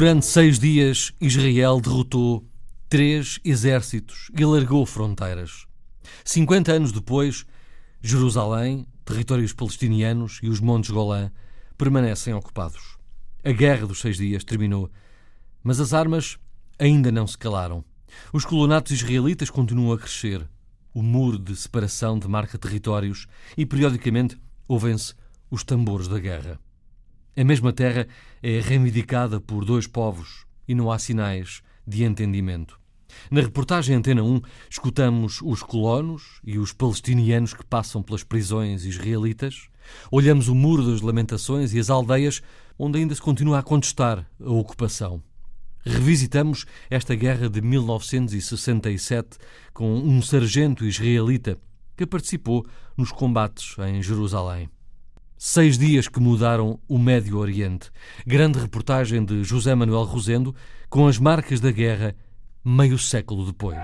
Durante seis dias, Israel derrotou três exércitos e largou fronteiras. 50 anos depois, Jerusalém, territórios palestinianos e os Montes Golã permanecem ocupados. A Guerra dos Seis Dias terminou, mas as armas ainda não se calaram. Os colonatos israelitas continuam a crescer. O muro de separação demarca territórios e, periodicamente, ouvem-se os tambores da guerra. A mesma terra é reivindicada por dois povos e não há sinais de entendimento. Na reportagem Antena 1, escutamos os colonos e os palestinianos que passam pelas prisões israelitas, olhamos o Muro das Lamentações e as aldeias onde ainda se continua a contestar a ocupação. Revisitamos esta guerra de 1967 com um sargento israelita que participou nos combates em Jerusalém. Seis dias que mudaram o Médio Oriente. Grande reportagem de José Manuel Rosendo com as marcas da guerra meio século depois.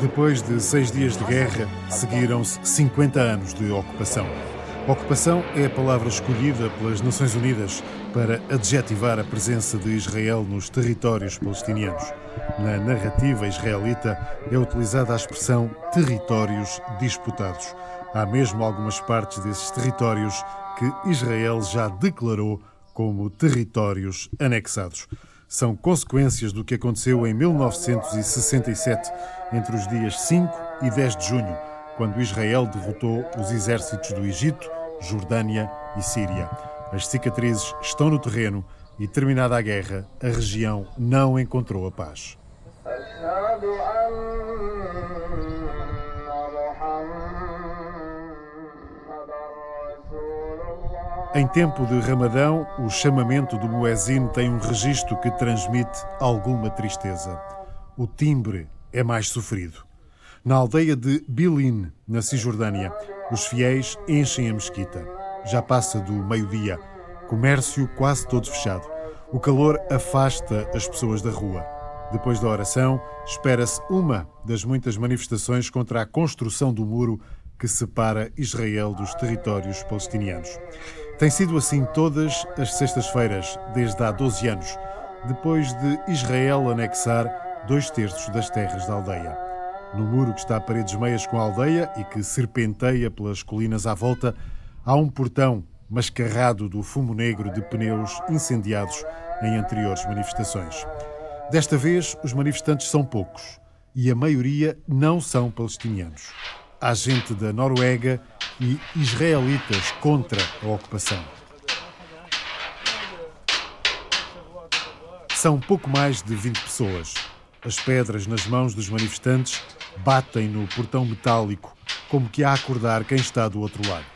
Depois de seis dias de guerra, seguiram-se 50 anos de ocupação. Ocupação é a palavra escolhida pelas Nações Unidas para adjetivar a presença de Israel nos territórios palestinianos. Na narrativa israelita é utilizada a expressão territórios disputados. Há mesmo algumas partes desses territórios que Israel já declarou como territórios anexados. São consequências do que aconteceu em 1967, entre os dias 5 e 10 de junho, quando Israel derrotou os exércitos do Egito, Jordânia e Síria. As cicatrizes estão no terreno e, terminada a guerra, a região não encontrou a paz. Em tempo de Ramadão, o chamamento do muezzin tem um registro que transmite alguma tristeza. O timbre é mais sofrido. Na aldeia de Bilin, na Cisjordânia, os fiéis enchem a mesquita. Já passa do meio-dia, comércio quase todo fechado. O calor afasta as pessoas da rua. Depois da oração, espera-se uma das muitas manifestações contra a construção do muro que separa Israel dos territórios palestinianos. Tem sido assim todas as sextas-feiras, desde há 12 anos, depois de Israel anexar dois terços das terras da aldeia. No muro que está a paredes meias com a aldeia e que serpenteia pelas colinas à volta, há um portão mascarrado do fumo negro de pneus incendiados em anteriores manifestações. Desta vez, os manifestantes são poucos e a maioria não são palestinianos à gente da Noruega e israelitas contra a ocupação. São pouco mais de 20 pessoas. As pedras nas mãos dos manifestantes batem no portão metálico, como que a acordar quem está do outro lado.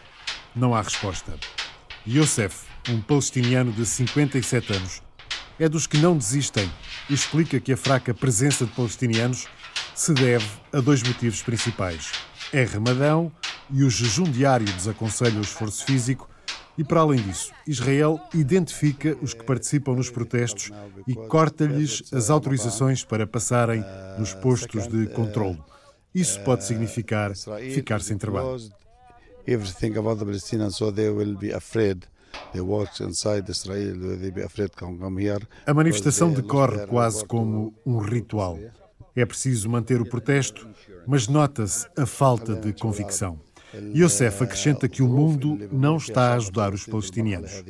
Não há resposta. Youssef, um palestiniano de 57 anos, é dos que não desistem e explica que a fraca presença de palestinianos se deve a dois motivos principais é Ramadão e o jejum diário desaconselha o esforço físico. E, para além disso, Israel identifica os que participam nos protestos e corta-lhes as autorizações para passarem nos postos de controle. Isso pode significar ficar sem trabalho. Everything about the Palestinians, so they will be afraid. A manifestação decorre quase como um ritual. É preciso manter o protesto, mas nota-se a falta de convicção. Youssef acrescenta que o mundo não está a ajudar os palestinianos.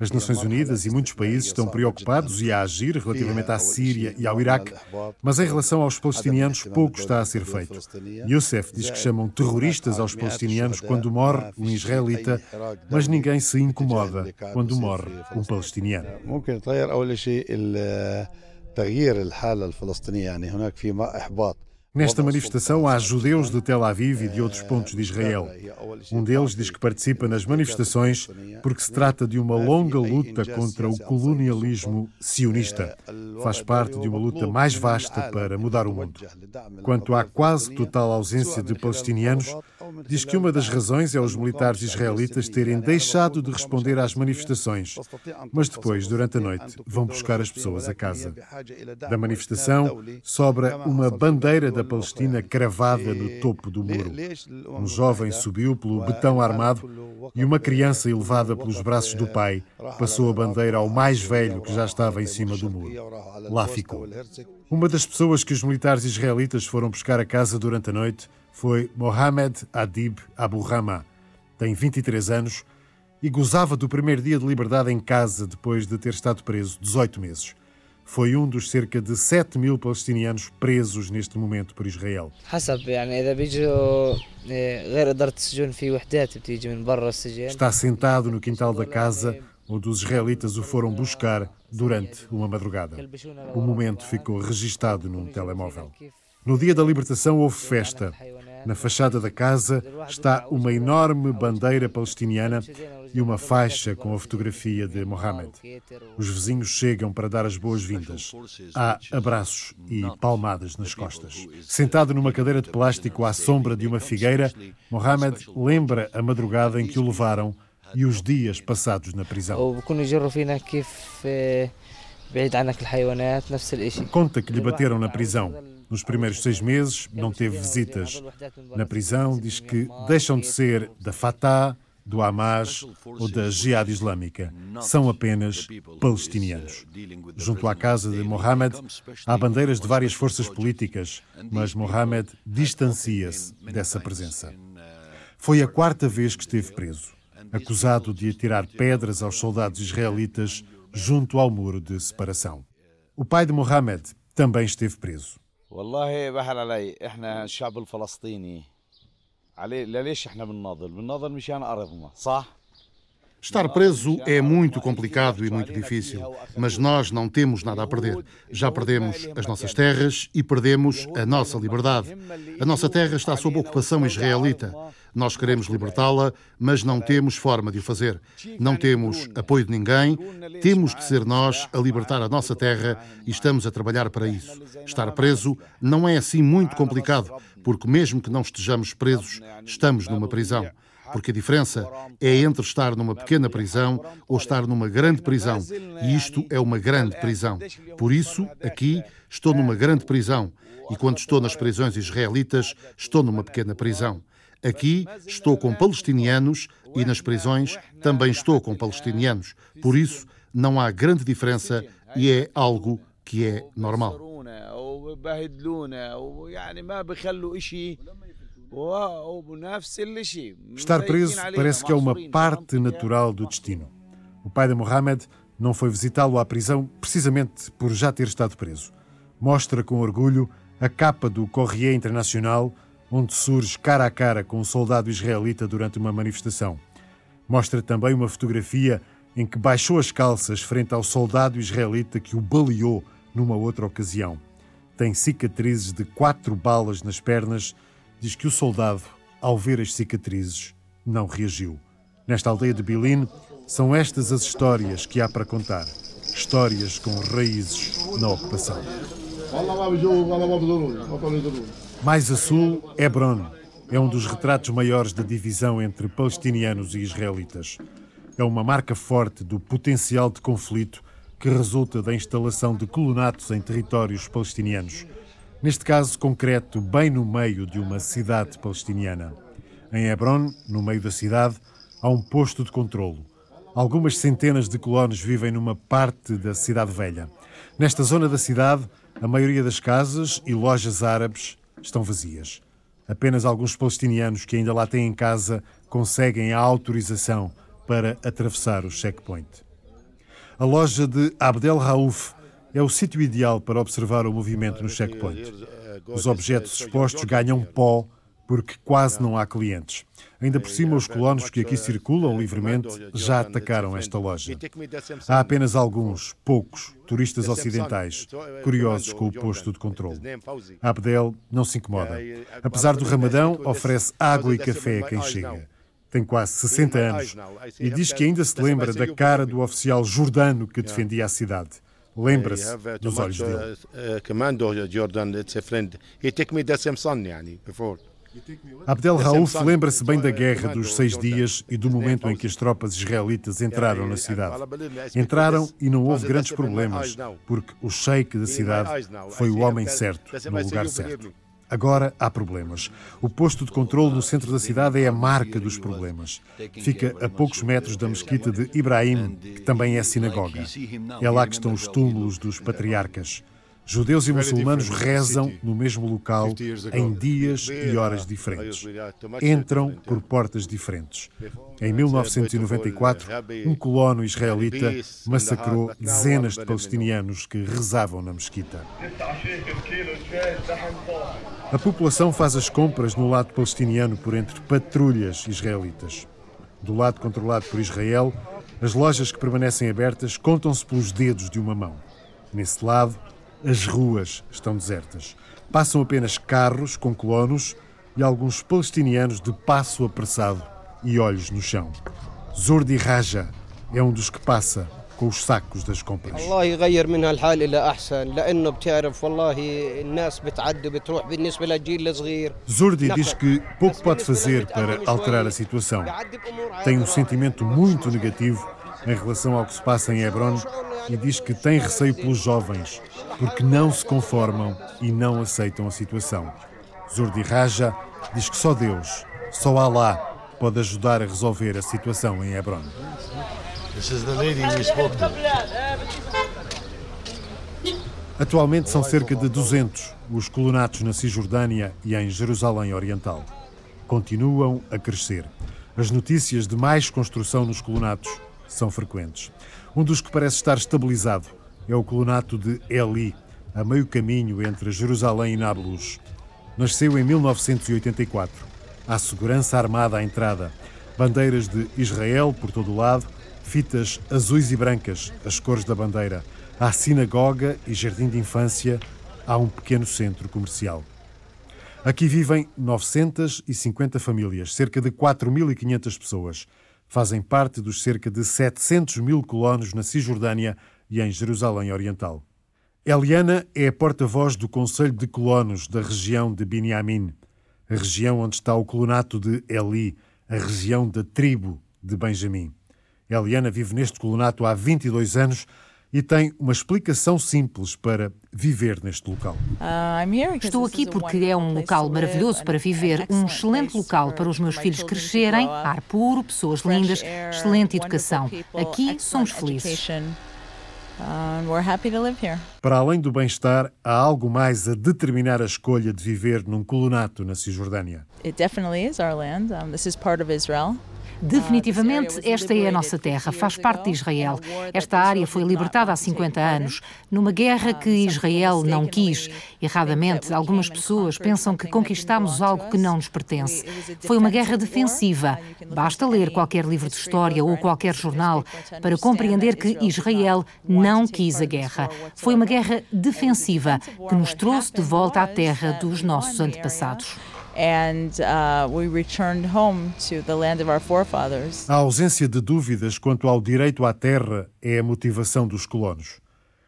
As Nações Unidas e muitos países estão preocupados e a agir relativamente à Síria e ao Iraque, mas em relação aos palestinianos pouco está a ser feito. Youssef diz que chamam terroristas aos palestinianos quando morre um israelita, mas ninguém se incomoda quando morre um palestiniano. تغيير الحالة الفلسطينية يعني هناك في إحباط Nesta manifestação há judeus de Tel Aviv e de outros pontos de Israel. Um deles diz que participa nas manifestações porque se trata de uma longa luta contra o colonialismo sionista. Faz parte de uma luta mais vasta para mudar o mundo. Quanto à quase total ausência de palestinianos, diz que uma das razões é os militares israelitas terem deixado de responder às manifestações, mas depois, durante a noite, vão buscar as pessoas a casa. Da manifestação sobra uma bandeira da Palestina cravada no topo do muro. Um jovem subiu pelo betão armado e uma criança elevada pelos braços do pai passou a bandeira ao mais velho que já estava em cima do muro. Lá ficou. Uma das pessoas que os militares israelitas foram buscar a casa durante a noite foi Mohamed Adib Abu Rama. Tem 23 anos e gozava do primeiro dia de liberdade em casa depois de ter estado preso 18 meses. Foi um dos cerca de 7 mil palestinianos presos neste momento por Israel. Está sentado no quintal da casa onde os israelitas o foram buscar durante uma madrugada. O momento ficou registado num telemóvel. No dia da libertação houve festa. Na fachada da casa está uma enorme bandeira palestiniana e uma faixa com a fotografia de Mohammed. Os vizinhos chegam para dar as boas-vindas. Há abraços e palmadas nas costas. Sentado numa cadeira de plástico à sombra de uma figueira, Mohammed lembra a madrugada em que o levaram e os dias passados na prisão. Conta que lhe bateram na prisão. Nos primeiros seis meses não teve visitas. Na prisão diz que deixam de ser da Fatah, do Hamas ou da Jihad Islâmica. São apenas palestinianos. Junto à casa de Mohammed há bandeiras de várias forças políticas, mas Mohammed distancia-se dessa presença. Foi a quarta vez que esteve preso acusado de atirar pedras aos soldados israelitas junto ao muro de separação. O pai de Mohamed também esteve preso. والله بحر علي إحنا الشعب الفلسطيني. عليه ليش إحنا بنناضل؟ بنناضل مشان أرضنا صح؟ Estar preso é muito complicado e muito difícil, mas nós não temos nada a perder. Já perdemos as nossas terras e perdemos a nossa liberdade. A nossa terra está sob ocupação israelita. Nós queremos libertá-la, mas não temos forma de o fazer. Não temos apoio de ninguém, temos que ser nós a libertar a nossa terra e estamos a trabalhar para isso. Estar preso não é assim muito complicado, porque mesmo que não estejamos presos, estamos numa prisão porque a diferença é entre estar numa pequena prisão ou estar numa grande prisão. E isto é uma grande prisão. Por isso, aqui, estou numa grande prisão. E quando estou nas prisões israelitas, estou numa pequena prisão. Aqui estou com palestinianos e nas prisões também estou com palestinianos. Por isso, não há grande diferença e é algo que é normal. Estar preso parece que é uma parte natural do destino. O pai de Mohamed não foi visitá-lo à prisão precisamente por já ter estado preso. Mostra com orgulho a capa do Corrier Internacional, onde surge cara a cara com um soldado israelita durante uma manifestação. Mostra também uma fotografia em que baixou as calças frente ao soldado israelita que o baleou numa outra ocasião. Tem cicatrizes de quatro balas nas pernas diz que o soldado, ao ver as cicatrizes, não reagiu. Nesta aldeia de Bilin, são estas as histórias que há para contar. Histórias com raízes na ocupação. Mais a sul, Hebron é um dos retratos maiores da divisão entre palestinianos e israelitas. É uma marca forte do potencial de conflito que resulta da instalação de colonatos em territórios palestinianos neste caso concreto, bem no meio de uma cidade palestiniana. Em Hebron, no meio da cidade, há um posto de controlo. Algumas centenas de colonos vivem numa parte da cidade velha. Nesta zona da cidade, a maioria das casas e lojas árabes estão vazias. Apenas alguns palestinianos que ainda lá têm em casa conseguem a autorização para atravessar o checkpoint. A loja de Abdel Rauf é o sítio ideal para observar o movimento no checkpoint. Os objetos expostos ganham pó porque quase não há clientes. Ainda por cima, os colonos que aqui circulam livremente já atacaram esta loja. Há apenas alguns, poucos, turistas ocidentais, curiosos com o posto de controle. Abdel não se incomoda. Apesar do Ramadão, oferece água e café a quem chega. Tem quase 60 anos e diz que ainda se lembra da cara do oficial jordano que defendia a cidade lembra-se dos olhos dele. Abdel Raouf lembra-se bem da guerra dos seis dias e do momento em que as tropas israelitas entraram na cidade. Entraram e não houve grandes problemas, porque o sheik da cidade foi o homem certo, no lugar certo. Agora há problemas. O posto de controle no centro da cidade é a marca dos problemas. Fica a poucos metros da mesquita de Ibrahim, que também é sinagoga. É lá que estão os túmulos dos patriarcas. Judeus e muçulmanos rezam no mesmo local em dias e horas diferentes. Entram por portas diferentes. Em 1994, um colono israelita massacrou dezenas de palestinianos que rezavam na mesquita. A população faz as compras no lado palestiniano por entre patrulhas israelitas. Do lado controlado por Israel, as lojas que permanecem abertas contam-se pelos dedos de uma mão. Nesse lado, as ruas estão desertas. Passam apenas carros com colonos e alguns palestinianos de passo apressado e olhos no chão. Zordi Raja é um dos que passa com os sacos das compras. Zordi diz que pouco pode fazer para alterar a situação. Tem um sentimento muito negativo em relação ao que se passa em Hebron e diz que tem receio pelos jovens, porque não se conformam e não aceitam a situação. Zordi Raja diz que só Deus, só Alá, pode ajudar a resolver a situação em Hebron. Atualmente são cerca de 200 os colonatos na Cisjordânia e em Jerusalém Oriental. Continuam a crescer. As notícias de mais construção nos colonatos são frequentes. Um dos que parece estar estabilizado é o colonato de Eli, a meio caminho entre Jerusalém e Nablus. Nasceu em 1984. Há segurança armada à entrada, bandeiras de Israel por todo o lado, fitas azuis e brancas, as cores da bandeira. Há sinagoga e jardim de infância, há um pequeno centro comercial. Aqui vivem 950 famílias, cerca de 4.500 pessoas fazem parte dos cerca de 700 mil colonos na Cisjordânia e em Jerusalém Oriental. Eliana é a porta-voz do Conselho de Colonos da região de Binyamin, a região onde está o colonato de Eli, a região da tribo de Benjamim. Eliana vive neste colonato há 22 anos e tem uma explicação simples para viver neste local. Uh, Estou aqui porque é um local maravilhoso para viver, um excelente local para os meus filhos crescerem, ar puro, pessoas lindas, excelente educação. Aqui somos felizes. Para além do bem-estar, há algo mais a determinar a escolha de viver num colonato na Cisjordânia. It definitely is our land. Um, this is part of Israel. Definitivamente, esta é a nossa terra, faz parte de Israel. Esta área foi libertada há 50 anos, numa guerra que Israel não quis. Erradamente, algumas pessoas pensam que conquistamos algo que não nos pertence. Foi uma guerra defensiva. Basta ler qualquer livro de história ou qualquer jornal para compreender que Israel não quis a guerra. Foi uma guerra defensiva que nos trouxe de volta à terra dos nossos antepassados and we returned home to the land of our forefathers. A ausência de dúvidas quanto ao direito à terra é a motivação dos colonos.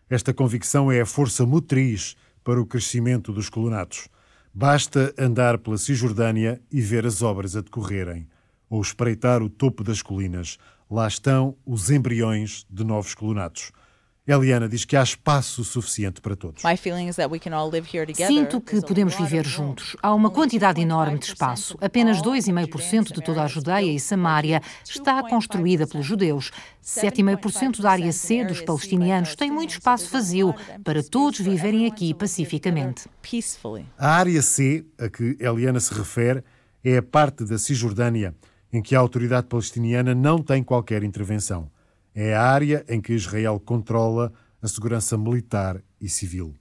Esta convicção é a força motriz para o crescimento dos colonatos. Basta andar pela Cisjordânia e ver as obras a decorrerem, ou espreitar o topo das colinas. Lá estão os embriões de novos colonatos. Eliana diz que há espaço suficiente para todos. Sinto que podemos viver juntos. Há uma quantidade enorme de espaço. Apenas 2,5% de toda a Judeia e Samária está construída pelos judeus. 7,5% da área C dos palestinianos tem muito espaço vazio para todos viverem aqui pacificamente. A área C, a que Eliana se refere, é a parte da Cisjordânia em que a autoridade palestiniana não tem qualquer intervenção. É a área em que Israel controla a segurança militar e civil.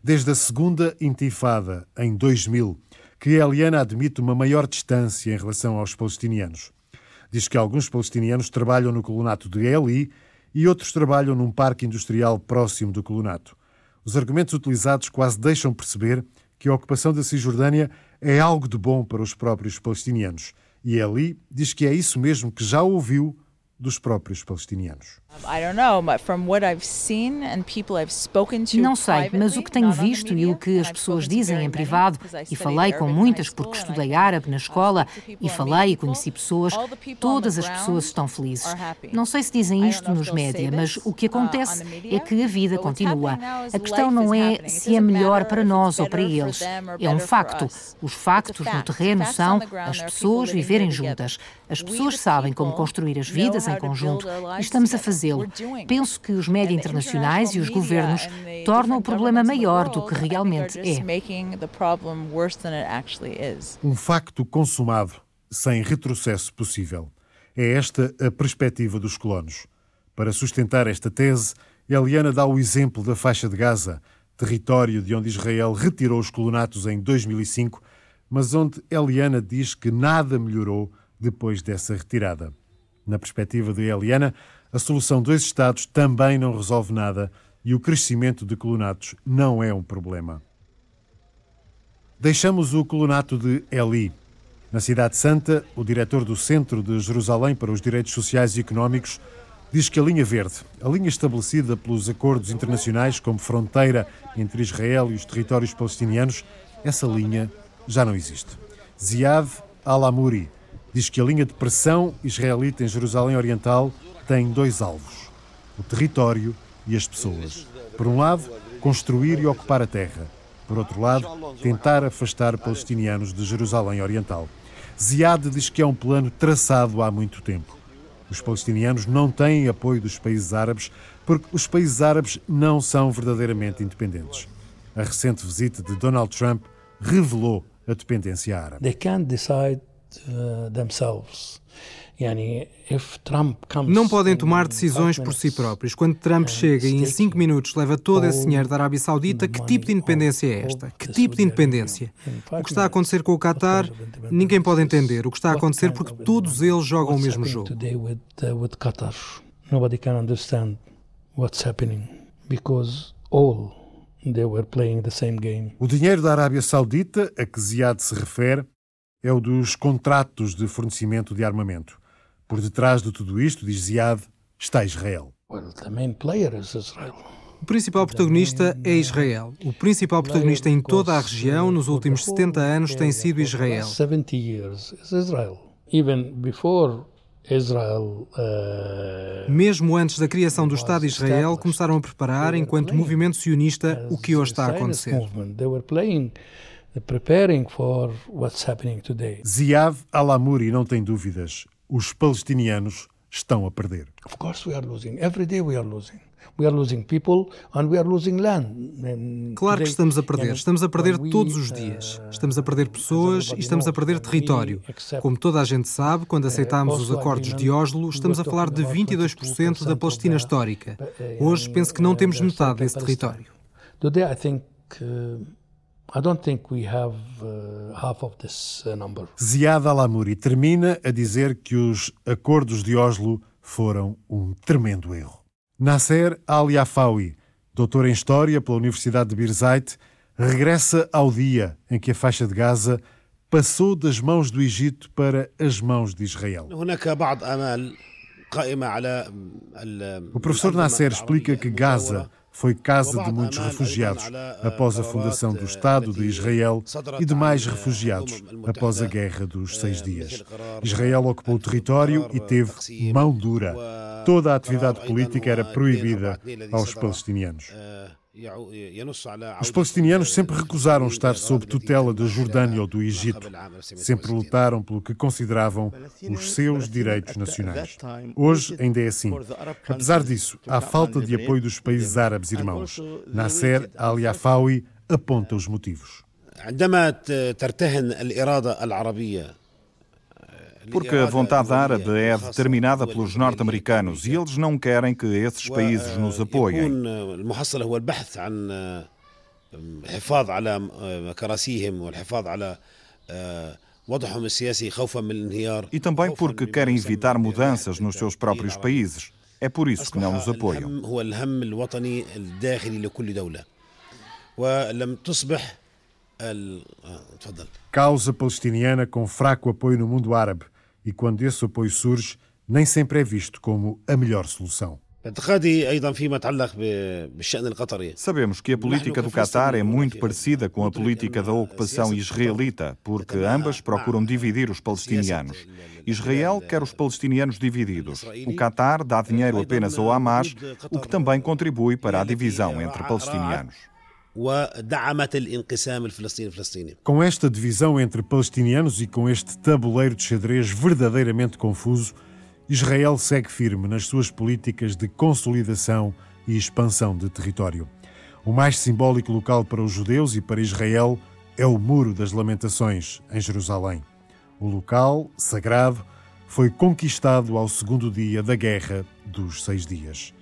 Desde a segunda intifada, em 2000, que Eliana admite uma maior distância em relação aos palestinianos. Diz que alguns palestinianos trabalham no colonato de Eli e outros trabalham num parque industrial próximo do colonato. Os argumentos utilizados quase deixam perceber que a ocupação da Cisjordânia é algo de bom para os próprios palestinianos. E Eli diz que é isso mesmo que já ouviu dos próprios palestinianos. Não sei, mas o que tenho visto e o que as pessoas dizem em privado, e falei com muitas porque estudei árabe na escola, e falei e conheci pessoas, todas as pessoas estão felizes. Não sei se dizem isto nos média, mas o que acontece é que a vida continua. A questão não é se é melhor para nós ou para eles. É um facto. Os factos no terreno são as pessoas viverem juntas. As pessoas sabem como construir as vidas em conjunto e estamos a fazê-lo. Penso que os médias internacionais e os governos tornam o problema maior do que realmente é. Um facto consumado, sem retrocesso possível. É esta a perspectiva dos colonos. Para sustentar esta tese, Eliana dá o exemplo da faixa de Gaza, território de onde Israel retirou os colonatos em 2005, mas onde Eliana diz que nada melhorou depois dessa retirada. Na perspectiva de Eliana, a solução dois Estados também não resolve nada e o crescimento de colonatos não é um problema. Deixamos o colonato de Eli. Na Cidade Santa, o diretor do Centro de Jerusalém para os Direitos Sociais e Económicos diz que a linha verde, a linha estabelecida pelos acordos internacionais como fronteira entre Israel e os territórios palestinianos, essa linha já não existe. Ziad Al-Amuri diz que a linha de pressão israelita em Jerusalém Oriental tem dois alvos: o território e as pessoas. Por um lado, construir e ocupar a terra. Por outro lado, tentar afastar palestinianos de Jerusalém Oriental. Ziad diz que é um plano traçado há muito tempo. Os palestinianos não têm apoio dos países árabes porque os países árabes não são verdadeiramente independentes. A recente visita de Donald Trump revelou a dependência árabe. They can't decide themselves. Não podem tomar decisões por si próprios. Quando Trump chega e em cinco minutos leva todo esse dinheiro da Arábia Saudita, que tipo de independência é esta? Que tipo de independência? O que está a acontecer com o Qatar, ninguém pode entender. O que está a acontecer porque todos eles jogam o mesmo jogo. Nobody can understand what's happening because all they were playing the same game. O dinheiro da Arábia Saudita, a que Ziad se refere, é o dos contratos de fornecimento de armamento. Por detrás de tudo isto, diz Ziad, está Israel. O principal protagonista é Israel. O principal protagonista em toda a região nos últimos 70 anos tem sido Israel. Uh, Mesmo antes da criação do Estado de Israel, começaram a preparar, enquanto movimento sionista, o que hoje está a acontecer. Ziad Al-Amuri não tem dúvidas os palestinianos estão a perder. Of course we are losing. Every day we are losing. We are losing people and we are losing land. Claro que estamos a perder. Estamos a perder todos os dias. Uh, estamos a perder pessoas e estamos a perder território. Como toda a gente sabe, quando uh, aceitámos os acordos de Oslo, estamos a falar de 22% da Palestina histórica. Uh, Hoje penso que não temos metade desse território. Today I think I don't think we have uh, half of this uh, number. Ziad Al-Amuri termina a dizer que os acordos de Oslo foram um tremendo erro. Nasser Al-Yafawi, doutor em História pela Universidade de Birzeit, regressa ao dia em que a faixa de Gaza passou das mãos do Egito para as mãos de Israel. O professor Nasser explica que Gaza foi casa de muitos refugiados após a fundação do Estado de Israel e de mais refugiados após a Guerra dos Seis Dias. Israel ocupou o território e teve mão dura. Toda a atividade política era proibida aos palestinianos. Os palestinianos sempre recusaram estar sob tutela da Jordânia ou do Egito. Sempre lutaram pelo que consideravam os seus direitos nacionais. Hoje ainda é assim. Apesar disso, há falta de apoio dos países árabes irmãos. Nasser al-Yafawi aponta os motivos. Porque a vontade árabe é determinada pelos norte-americanos e eles não querem que esses países nos apoiem. E também porque querem evitar mudanças nos seus próprios países. É por isso que não nos apoiam. Causa palestiniana com fraco apoio no mundo árabe e quando esse apoio surge, nem sempre é visto como a melhor solução. Sabemos que a política do Qatar é muito parecida com a política da ocupação israelita, porque ambas procuram dividir os palestinianos. Israel quer os palestinianos divididos. O Qatar dá dinheiro apenas ao Hamas, o que também contribui para a divisão entre palestinianos. Com esta divisão entre palestinianos e com este tabuleiro de xadrez verdadeiramente confuso, Israel segue firme nas suas políticas de consolidação e expansão de território. O mais simbólico local para os judeus e para Israel é o Muro das Lamentações, em Jerusalém. O local, sagrado, foi conquistado ao segundo dia da Guerra dos Seis Dias.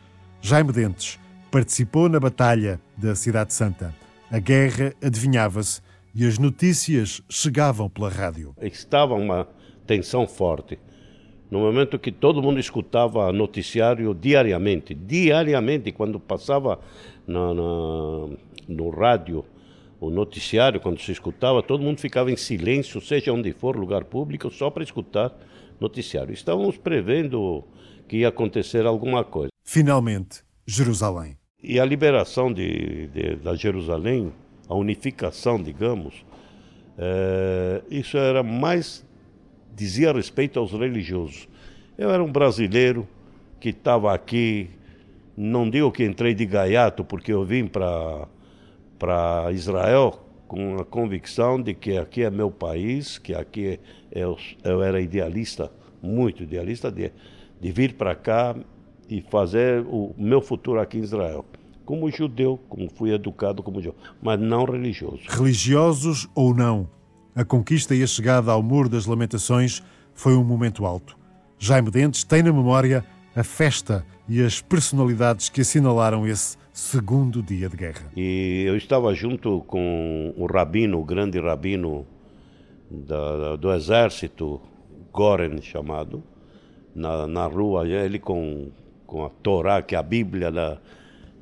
Jaime Dentes participou na Batalha da Cidade Santa. A guerra adivinhava-se e as notícias chegavam pela rádio. Estava uma tensão forte no momento que todo mundo escutava noticiário diariamente, diariamente, quando passava na, na, no rádio o noticiário, quando se escutava, todo mundo ficava em silêncio, seja onde for, lugar público, só para escutar noticiário. Estávamos prevendo que ia acontecer alguma coisa. Finalmente, Jerusalém. E a liberação de, de da Jerusalém, a unificação, digamos, é, isso era mais dizia respeito aos religiosos. Eu era um brasileiro que estava aqui, não digo que entrei de gaiato, porque eu vim para Israel com a convicção de que aqui é meu país, que aqui eu, eu era idealista, muito idealista, de, de vir para cá e fazer o meu futuro aqui em Israel. Como judeu, como fui educado como judeu, mas não religioso. Religiosos ou não, a conquista e a chegada ao Muro das Lamentações foi um momento alto. Jaime Dentes tem na memória a festa e as personalidades que assinalaram esse segundo dia de guerra. E eu estava junto com o rabino, o grande rabino da, do exército, Goren chamado, na, na rua, ele com, com a Torá, que é a Bíblia na,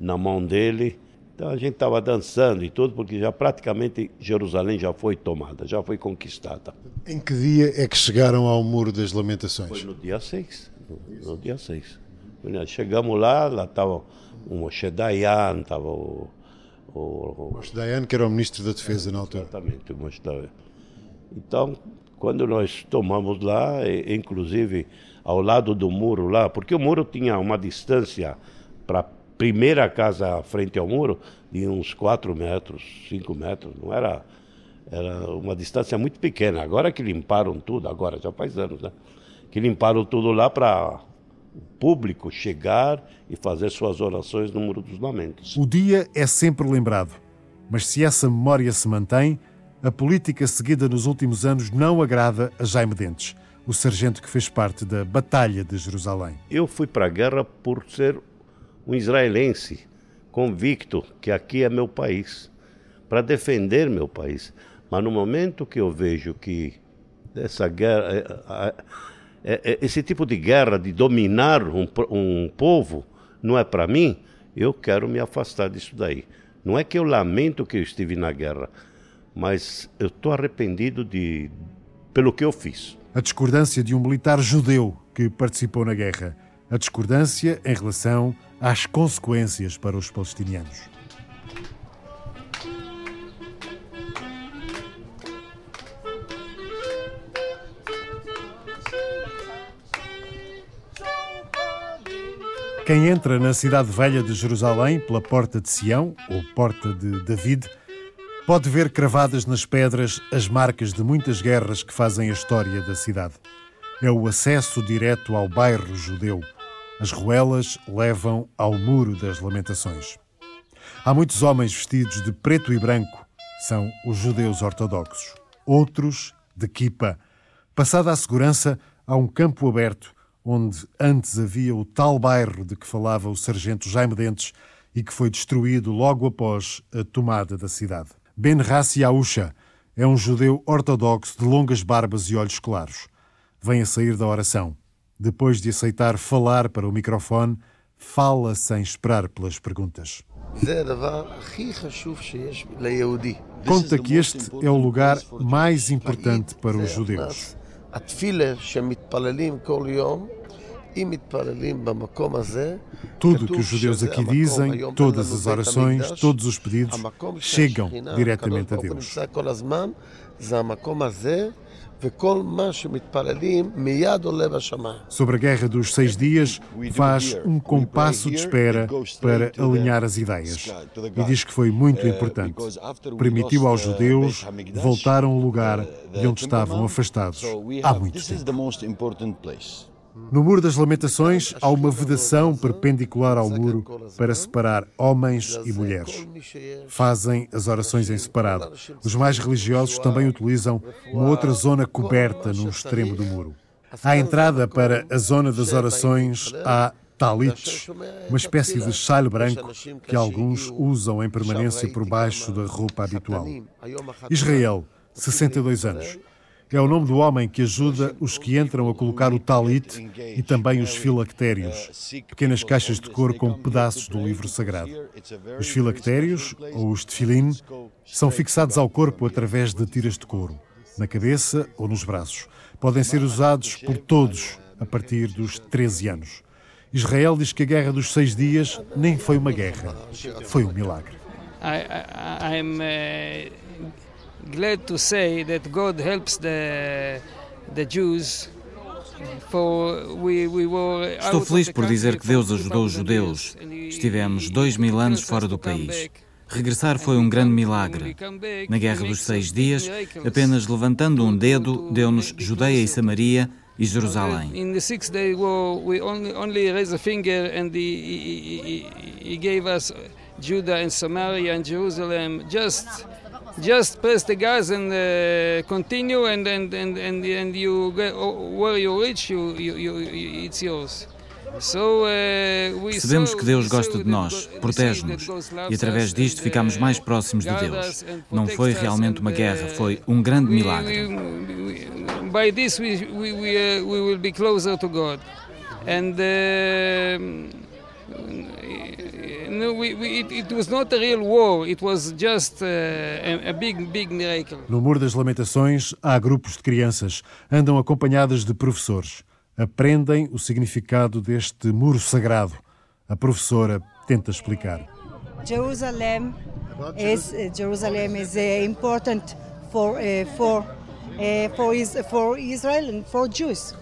na mão dele, então a gente estava dançando e tudo, porque já praticamente Jerusalém já foi tomada, já foi conquistada. Em que dia é que chegaram ao Muro das Lamentações? Foi no dia 6. No, no dia 6. Chegamos lá, lá estava o Moshe Dayan, estava o, o, o... Moshe Dayan, que era o ministro da Defesa na altura. Exatamente, o Moshe Dayan. Então, quando nós tomamos lá, inclusive ao lado do muro lá, porque o muro tinha uma distância para primeira casa frente ao muro de uns 4 metros, 5 metros, não era, era uma distância muito pequena. Agora que limparam tudo, agora já faz anos, né? Que limparam tudo lá para o público chegar e fazer suas orações no Muro dos Lamentos. O dia é sempre lembrado, mas se essa memória se mantém, a política seguida nos últimos anos não agrada a Jaime Dentes, o sargento que fez parte da Batalha de Jerusalém. Eu fui para a guerra por ser um israelense convicto que aqui é meu país, para defender meu país. Mas no momento que eu vejo que essa guerra, é, é, é, esse tipo de guerra de dominar um, um povo não é para mim, eu quero me afastar disso daí. Não é que eu lamento que eu estive na guerra, mas eu estou arrependido de pelo que eu fiz. A discordância de um militar judeu que participou na guerra. A discordância em relação às consequências para os palestinianos. Quem entra na cidade velha de Jerusalém pela Porta de Sião, ou Porta de David, pode ver cravadas nas pedras as marcas de muitas guerras que fazem a história da cidade. É o acesso direto ao bairro judeu as ruelas levam ao Muro das Lamentações. Há muitos homens vestidos de preto e branco, são os judeus ortodoxos. Outros de kipa. Passada a segurança, há um campo aberto onde antes havia o tal bairro de que falava o sargento Jaime Dentes e que foi destruído logo após a tomada da cidade. Ben Rassi Aúcha é um judeu ortodoxo de longas barbas e olhos claros. Vem a sair da oração. Depois de aceitar falar para o microfone, fala sem esperar pelas perguntas. Conta que este é o lugar mais importante para os judeus. Tudo que os judeus aqui dizem, todas as orações, todos os pedidos, chegam diretamente a Deus. Sobre a Guerra dos Seis Dias, faz um compasso de espera para alinhar as ideias. E diz que foi muito importante. Permitiu aos judeus voltar a um lugar de onde estavam afastados há muito tempo. No Muro das Lamentações há uma vedação perpendicular ao muro para separar homens e mulheres. Fazem as orações em separado. Os mais religiosos também utilizam uma outra zona coberta no extremo do muro. À entrada para a zona das orações há talites, uma espécie de chalho branco que alguns usam em permanência por baixo da roupa habitual. Israel, 62 anos. É o nome do homem que ajuda os que entram a colocar o talit e também os filactérios, pequenas caixas de couro com pedaços do livro sagrado. Os filactérios, ou os tefilim, são fixados ao corpo através de tiras de couro, na cabeça ou nos braços. Podem ser usados por todos a partir dos 13 anos. Israel diz que a Guerra dos Seis Dias nem foi uma guerra, foi um milagre. I, I, uh, glad to say that God helps the, the Jews Estou feliz por dizer que Deus ajudou os judeus. Estivemos dois mil anos fora do país. Regressar foi um grande milagre. Na Guerra dos Seis Dias, apenas levantando um dedo, deu-nos Judeia e Samaria e Jerusalém. Judah and Samaria and Jerusalem just just press the gas and uh, continue and, and, and, and, and you get, where you reach you, you, you, it's yours. Uh, Percebemos que Deus gosta de nós, protege-nos e através disto ficamos mais próximos de Deus. Não foi realmente uma guerra, foi um grande milagre. By this we, we, we, uh, we will be closer to God. And uh, no, we, we, it, it, was not a real war. It was just a, a big, big miracle. No Muro das Lamentações há grupos de crianças, andam acompanhadas de professores. Aprendem o significado deste muro sagrado. A professora tenta explicar. Jerusalem is uh, Jerusalem is uh, important for uh, for uh, for, is, for Israel and for Jews.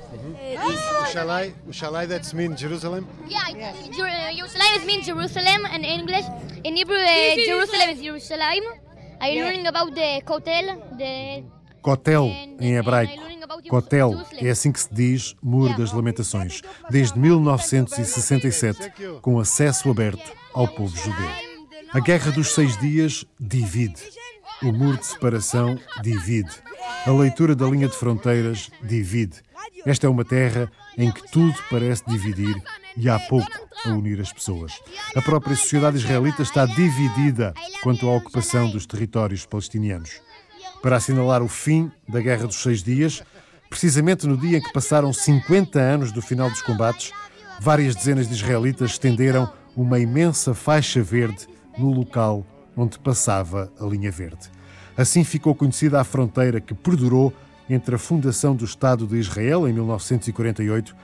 Ushalai, Ushalai, that's mean Jerusalem? Yeah, yeah. Jerusalem means Jerusalem in English. In Hebrew, uh, Jerusalem is Jerusalem. Are you yeah. learning about the Kotel? The... Kotel, em hebraico. Kotel é assim que se diz Muro das Lamentações, desde 1967, com acesso aberto ao povo judeu. A Guerra dos Seis Dias divide. O muro de separação divide. A leitura da linha de fronteiras divide. Esta é uma terra em que tudo parece dividir e há pouco a unir as pessoas. A própria sociedade israelita está dividida quanto à ocupação dos territórios palestinianos. Para assinalar o fim da Guerra dos Seis Dias, precisamente no dia em que passaram 50 anos do final dos combates, várias dezenas de israelitas estenderam uma imensa faixa verde no local onde passava a linha verde. Assim ficou conhecida a fronteira que perdurou entre a fundação do Estado de Israel em 1948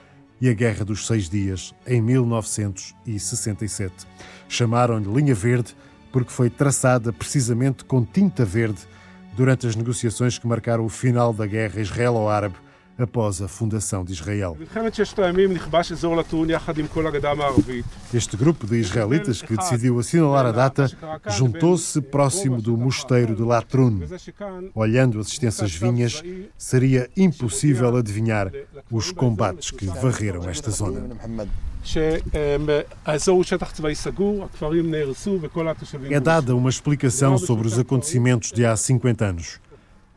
e a Guerra dos Seis Dias em 1967. Chamaram-lhe Linha Verde porque foi traçada precisamente com tinta verde durante as negociações que marcaram o final da guerra israelo-árabe após a fundação de Israel. Este grupo de israelitas que decidiu assinalar a data juntou-se próximo do mosteiro de Latrun. Olhando as extensas vinhas, seria impossível adivinhar os combates que varreram esta zona. É dada uma explicação sobre os acontecimentos de há 50 anos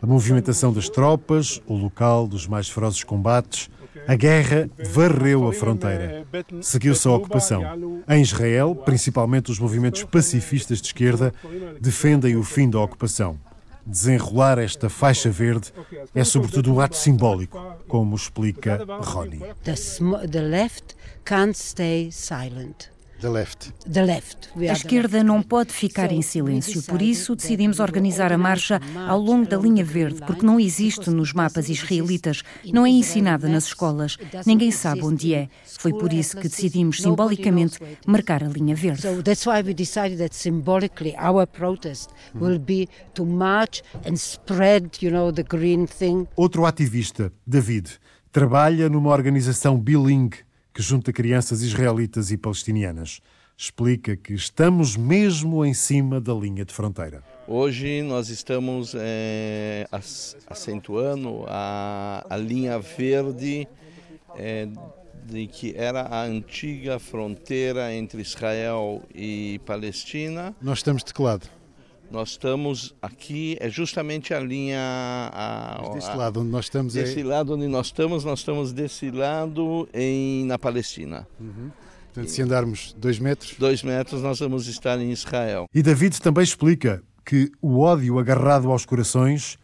a movimentação das tropas, o local dos mais ferozes combates. A guerra varreu a fronteira. Seguiu-se a ocupação. Em Israel, principalmente os movimentos pacifistas de esquerda defendem o fim da ocupação. Desenrolar esta faixa verde é sobretudo um ato simbólico, como explica Ronnie. The, the left can't stay silent. A esquerda não pode ficar em silêncio, por isso decidimos organizar a marcha ao longo da linha verde, porque não existe nos mapas israelitas, não é ensinada nas escolas, ninguém sabe onde é. Foi por isso que decidimos simbolicamente marcar a linha verde. So that's why we decided that symbolically our protest will be to march and spread, you know, the green thing. Outro ativista, David, trabalha numa organização bilingue que junta crianças israelitas e palestinianas. Explica que estamos mesmo em cima da linha de fronteira. Hoje nós estamos é, acentuando a, a linha verde é, de que era a antiga fronteira entre Israel e Palestina. Nós estamos de que lado? Nós estamos aqui, é justamente a linha. A, Mas desse a, lado onde nós estamos Desse é... lado onde nós estamos, nós estamos desse lado em, na Palestina. Uhum. Portanto, se andarmos dois metros. Dois metros, nós vamos estar em Israel. E David também explica que o ódio agarrado aos corações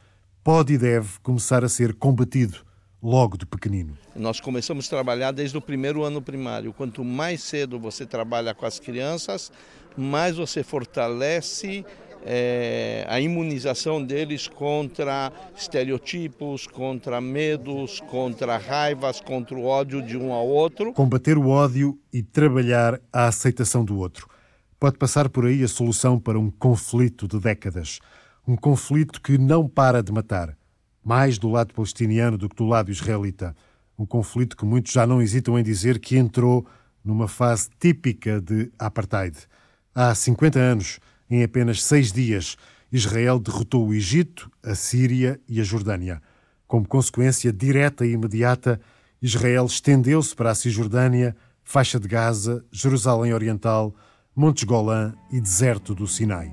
pode e deve começar a ser combatido logo de pequenino. Nós começamos a trabalhar desde o primeiro ano primário. Quanto mais cedo você trabalha com as crianças, mais você fortalece é, a imunização deles contra estereotipos, contra medos, contra raivas, contra o ódio de um ao outro. Combater o ódio e trabalhar a aceitação do outro. Pode passar por aí a solução para um conflito de décadas. Um conflito que não para de matar, mais do lado palestiniano do que do lado israelita. Um conflito que muitos já não hesitam em dizer que entrou numa fase típica de apartheid. Há 50 anos, em apenas seis dias, Israel derrotou o Egito, a Síria e a Jordânia. Como consequência direta e imediata, Israel estendeu-se para a Cisjordânia, faixa de Gaza, Jerusalém Oriental, Montes Golã e deserto do Sinai.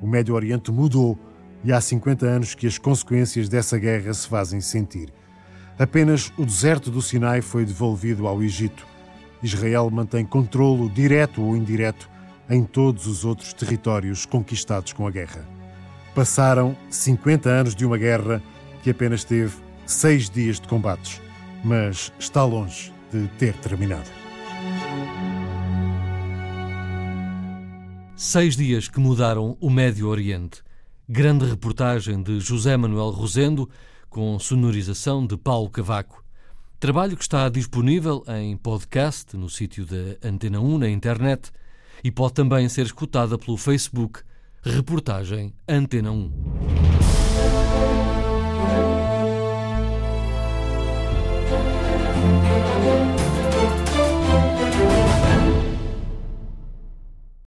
O Médio Oriente mudou e há 50 anos que as consequências dessa guerra se fazem sentir. Apenas o deserto do Sinai foi devolvido ao Egito. Israel mantém controlo direto ou indireto em todos os outros territórios conquistados com a guerra. Passaram 50 anos de uma guerra que apenas teve seis dias de combates, mas está longe de ter terminado. Seis dias que mudaram o Médio Oriente. Grande reportagem de José Manuel Rosendo, com sonorização de Paulo Cavaco. Trabalho que está disponível em podcast no sítio da Antena 1 na internet e pode também ser escutada pelo Facebook Reportagem Antena 1.